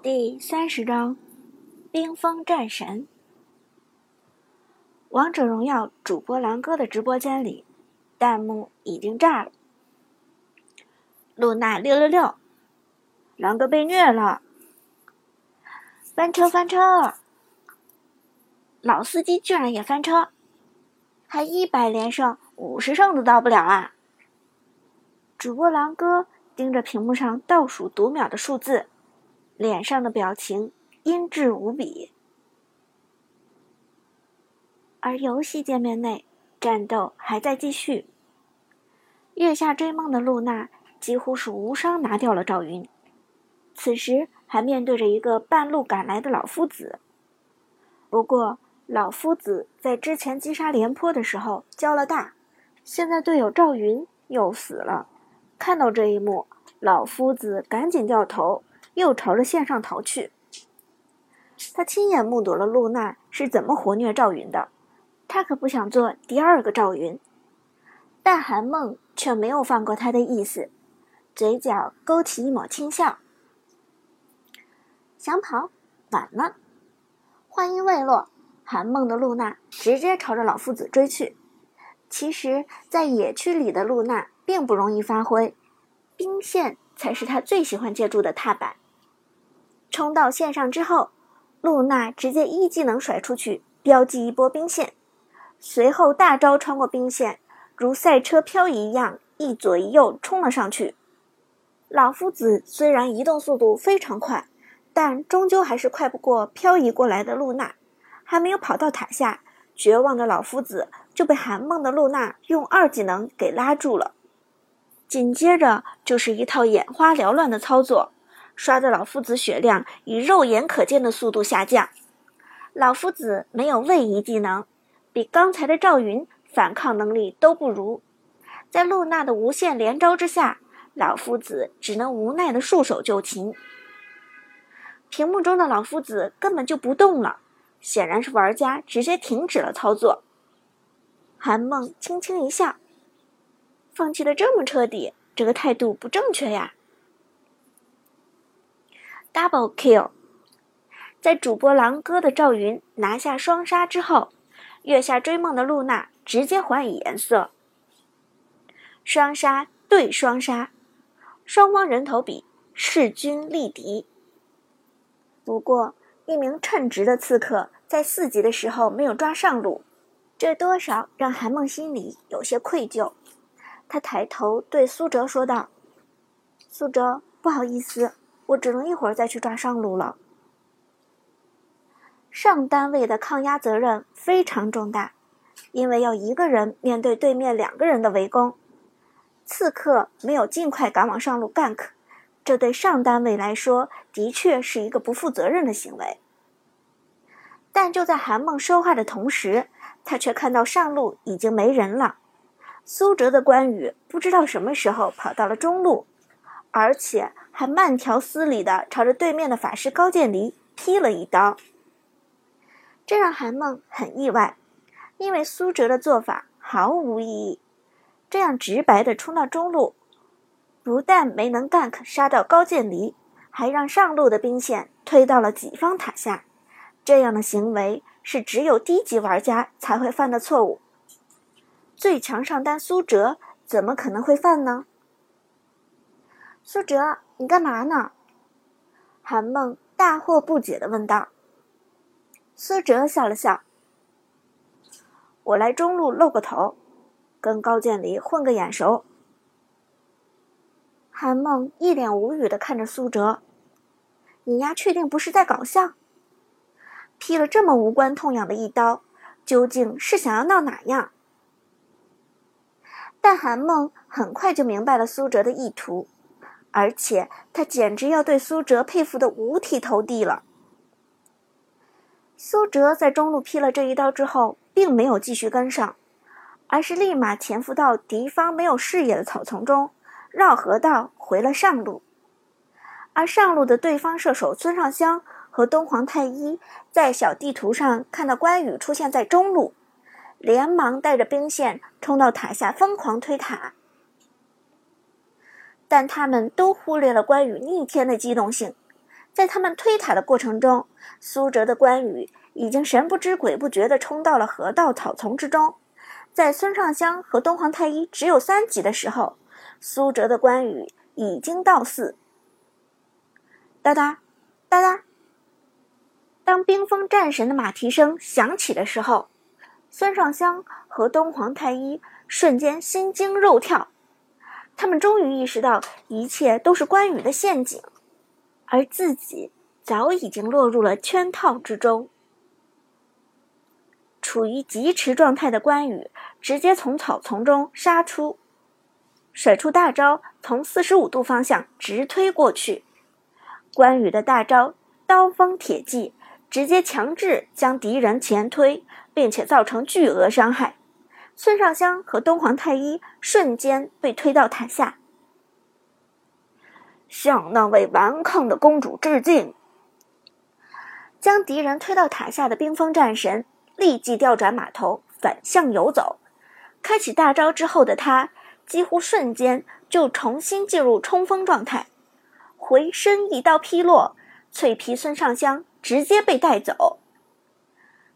第三十章，冰封战神。王者荣耀主播狼哥的直播间里，弹幕已经炸了。露娜六六六，狼哥被虐了！翻车翻车！老司机居然也翻车，还一百连胜，五十胜都到不了啊！主播狼哥盯着屏幕上倒数读秒的数字。脸上的表情阴鸷无比，而游戏界面内战斗还在继续。月下追梦的露娜几乎是无伤拿掉了赵云，此时还面对着一个半路赶来的老夫子。不过老夫子在之前击杀廉颇的时候交了大，现在队友赵云又死了。看到这一幕，老夫子赶紧掉头。又朝着线上逃去。他亲眼目睹了露娜是怎么活虐赵云的，他可不想做第二个赵云。但韩梦却没有放过他的意思，嘴角勾起一抹轻笑。想跑，晚了。话音未落，韩梦的露娜直接朝着老夫子追去。其实，在野区里的露娜并不容易发挥，兵线才是他最喜欢借助的踏板。冲到线上之后，露娜直接一技能甩出去，标记一波兵线，随后大招穿过兵线，如赛车漂移一样一左一右冲了上去。老夫子虽然移动速度非常快，但终究还是快不过漂移过来的露娜。还没有跑到塔下，绝望的老夫子就被韩梦的露娜用二技能给拉住了。紧接着就是一套眼花缭乱的操作。刷的老夫子血量以肉眼可见的速度下降，老夫子没有位移技能，比刚才的赵云反抗能力都不如。在露娜的无限连招之下，老夫子只能无奈的束手就擒。屏幕中的老夫子根本就不动了，显然是玩家直接停止了操作。韩梦轻轻一笑，放弃的这么彻底，这个态度不正确呀。Double kill，在主播狼哥的赵云拿下双杀之后，月下追梦的露娜直接还以颜色。双杀对双杀，双方人头比，势均力敌。不过，一名称职的刺客在四级的时候没有抓上路，这多少让韩梦心里有些愧疚。他抬头对苏哲说道：“苏哲，不好意思。”我只能一会儿再去抓上路了。上单位的抗压责任非常重大，因为要一个人面对对面两个人的围攻，刺客没有尽快赶往上路 gank，这对上单位来说的确是一个不负责任的行为。但就在韩梦说话的同时，他却看到上路已经没人了。苏哲的关羽不知道什么时候跑到了中路，而且。还慢条斯理地朝着对面的法师高渐离劈了一刀，这让韩梦很意外，因为苏哲的做法毫无意义。这样直白的冲到中路，不但没能 gank 杀到高渐离，还让上路的兵线推到了己方塔下。这样的行为是只有低级玩家才会犯的错误，最强上单苏哲怎么可能会犯呢？苏哲。你干嘛呢？韩梦大惑不解的问道。苏哲笑了笑：“我来中路露个头，跟高渐离混个眼熟。”韩梦一脸无语的看着苏哲：“你丫确定不是在搞笑？劈了这么无关痛痒的一刀，究竟是想要闹哪样？”但韩梦很快就明白了苏哲的意图。而且他简直要对苏哲佩服的五体投地了。苏哲在中路劈了这一刀之后，并没有继续跟上，而是立马潜伏到敌方没有视野的草丛中，绕河道回了上路。而上路的对方射手孙尚香和东皇太一在小地图上看到关羽出现在中路，连忙带着兵线冲到塔下疯狂推塔。但他们都忽略了关羽逆天的机动性，在他们推塔的过程中，苏哲的关羽已经神不知鬼不觉地冲到了河道草丛之中。在孙尚香和东皇太一只有三级的时候，苏哲的关羽已经到四。哒哒，哒哒。当冰封战神的马蹄声响起的时候，孙尚香和东皇太一瞬间心惊肉跳，他们终于意识到一切都是关羽的陷阱，而自己早已经落入了圈套之中。处于疾驰状态的关羽直接从草丛中杀出，甩出大招，从四十五度方向直推过去。关羽的大招“刀锋铁骑”直接强制将敌人前推，并且造成巨额伤害。孙尚香和东皇太一瞬间被推到塔下，向那位顽抗的公主致敬。将敌人推到塔下的冰封战神立即调转马头，反向游走。开启大招之后的他，几乎瞬间就重新进入冲锋状态。回身一刀劈落，脆皮孙尚香直接被带走。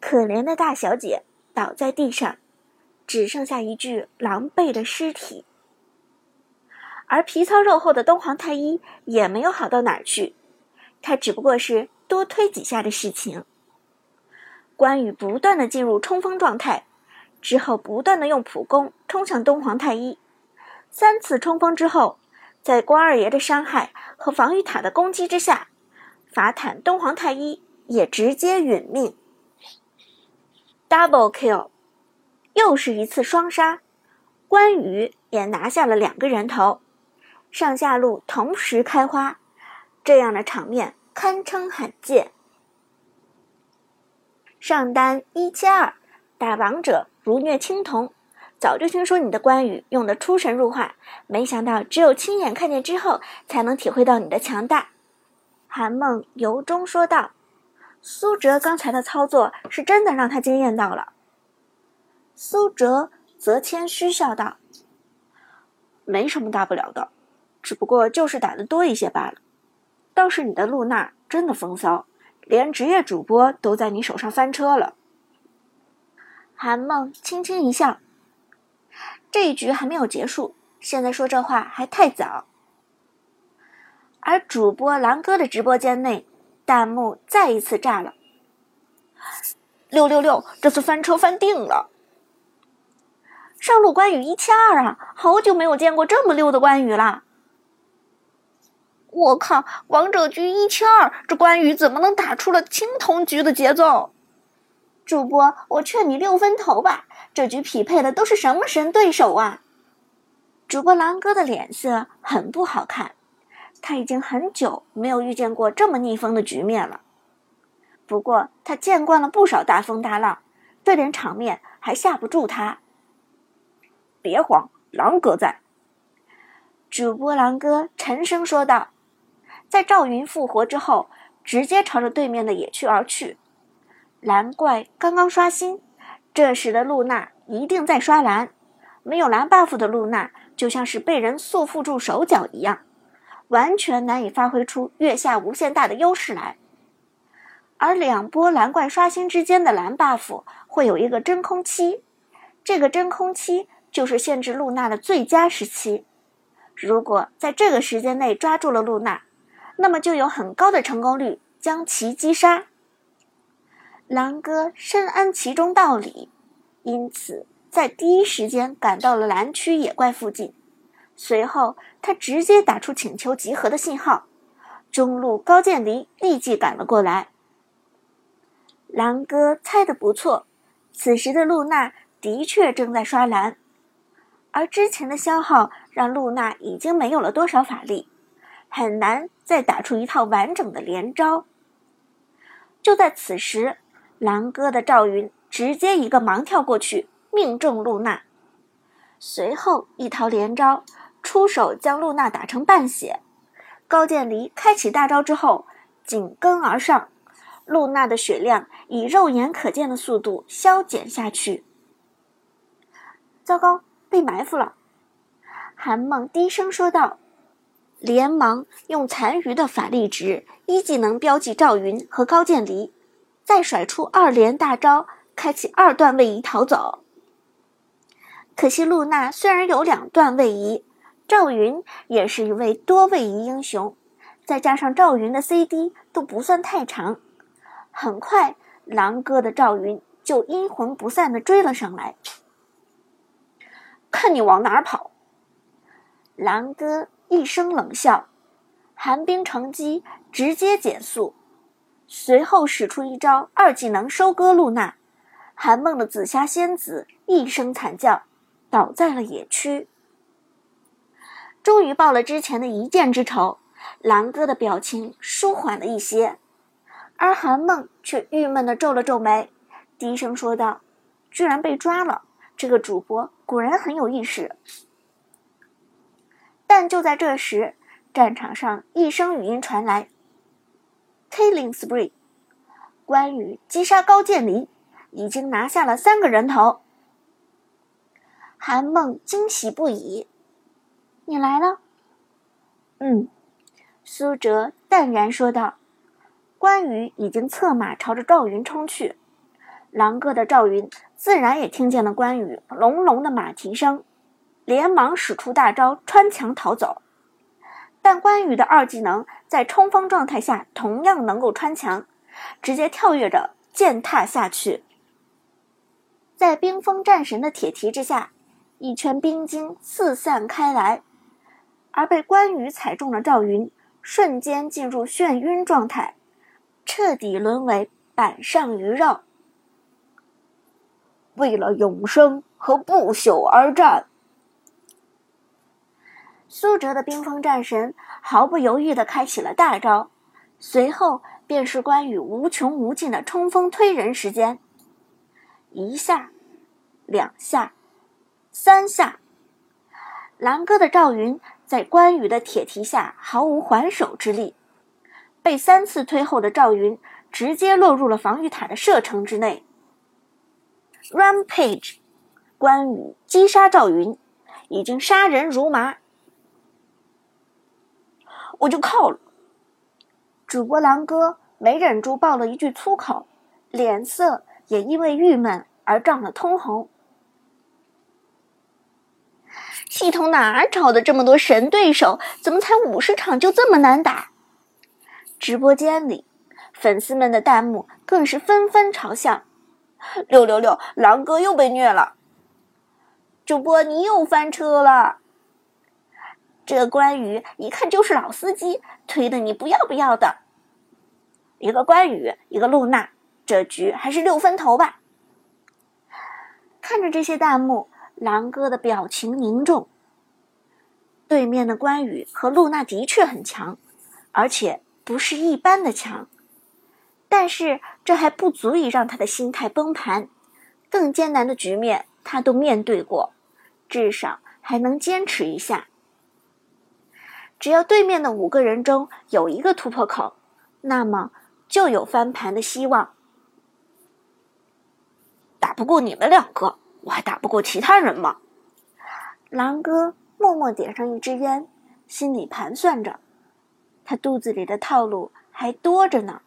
可怜的大小姐倒在地上，只剩下一具狼狈的尸体。而皮糙肉厚的东皇太一也没有好到哪儿去，他只不过是多推几下的事情。关羽不断的进入冲锋状态，之后不断的用普攻冲向东皇太一，三次冲锋之后。在关二爷的伤害和防御塔的攻击之下，法坦东皇太一也直接殒命。Double kill，又是一次双杀，关羽也拿下了两个人头，上下路同时开花，这样的场面堪称罕见。上单一七二，打王者如虐青铜。早就听说你的关羽用的出神入化，没想到只有亲眼看见之后，才能体会到你的强大。韩梦由衷说道：“苏哲刚才的操作是真的让他惊艳到了。”苏哲则谦虚笑道：“没什么大不了的，只不过就是打的多一些罢了。倒是你的露娜真的风骚，连职业主播都在你手上翻车了。”韩梦轻轻一笑。这一局还没有结束，现在说这话还太早。而主播狼哥的直播间内，弹幕再一次炸了。六六六，这次翻车翻定了！上路关羽一千二啊，好久没有见过这么溜的关羽了。我靠，王者局一千二，这关羽怎么能打出了青铜局的节奏？主播，我劝你六分投吧。这局匹配的都是什么神对手啊！主播狼哥的脸色很不好看，他已经很久没有遇见过这么逆风的局面了。不过他见惯了不少大风大浪，这点场面还吓不住他。别慌，狼哥在。主播狼哥沉声说道，在赵云复活之后，直接朝着对面的野区而去。蓝怪刚刚刷新。这时的露娜一定在刷蓝，没有蓝 buff 的露娜就像是被人束缚住手脚一样，完全难以发挥出月下无限大的优势来。而两波蓝怪刷新之间的蓝 buff 会有一个真空期，这个真空期就是限制露娜的最佳时期。如果在这个时间内抓住了露娜，那么就有很高的成功率将其击杀。狼哥深谙其中道理，因此在第一时间赶到了蓝区野怪附近。随后，他直接打出请求集合的信号，中路高渐离立即赶了过来。狼哥猜的不错，此时的露娜的确正在刷蓝，而之前的消耗让露娜已经没有了多少法力，很难再打出一套完整的连招。就在此时。狼哥的赵云直接一个盲跳过去，命中露娜，随后一套连招，出手将露娜打成半血。高渐离开启大招之后，紧跟而上，露娜的血量以肉眼可见的速度消减下去。糟糕，被埋伏了！韩梦低声说道。连忙用残余的法力值一技能标记赵云和高渐离，再甩出二连大招，开启二段位移逃走。可惜露娜虽然有两段位移，赵云也是一位多位移英雄，再加上赵云的 CD 都不算太长，很快狼哥的赵云就阴魂不散的追了上来。看你往哪儿跑！狼哥。一声冷笑，寒冰乘机直接减速，随后使出一招二技能收割露娜。韩梦的紫霞仙子一声惨叫，倒在了野区。终于报了之前的一箭之仇，狼哥的表情舒缓了一些，而韩梦却郁闷的皱了皱眉，低声说道：“居然被抓了，这个主播果然很有意识。”但就在这时，战场上一声语音传来：“Killing spree，关羽击杀高渐离，已经拿下了三个人头。”韩梦惊喜不已：“你来了？”“嗯。”苏哲淡然说道。关羽已经策马朝着赵云冲去，狼哥的赵云自然也听见了关羽隆隆的马蹄声。连忙使出大招穿墙逃走，但关羽的二技能在冲锋状态下同样能够穿墙，直接跳跃着践踏下去。在冰封战神的铁蹄之下，一圈冰晶四散开来，而被关羽踩中的赵云瞬间进入眩晕状态，彻底沦为板上鱼肉。为了永生和不朽而战。苏哲的冰封战神毫不犹豫地开启了大招，随后便是关羽无穷无尽的冲锋推人时间。一下，两下，三下，狼哥的赵云在关羽的铁蹄下毫无还手之力，被三次推后的赵云直接落入了防御塔的射程之内。Rampage，关羽击杀赵云，已经杀人如麻。我就靠了。主播狼哥没忍住爆了一句粗口，脸色也因为郁闷而涨了通红。系统哪儿找的这么多神对手？怎么才五十场就这么难打？直播间里，粉丝们的弹幕更是纷纷嘲笑：“六六六，狼哥又被虐了！”主播你又翻车了。这关羽一看就是老司机，推的你不要不要的。一个关羽，一个露娜，这局还是六分头吧。看着这些弹幕，狼哥的表情凝重。对面的关羽和露娜的确很强，而且不是一般的强。但是这还不足以让他的心态崩盘。更艰难的局面他都面对过，至少还能坚持一下。只要对面的五个人中有一个突破口，那么就有翻盘的希望。打不过你们两个，我还打不过其他人吗？狼哥默默点上一支烟，心里盘算着，他肚子里的套路还多着呢。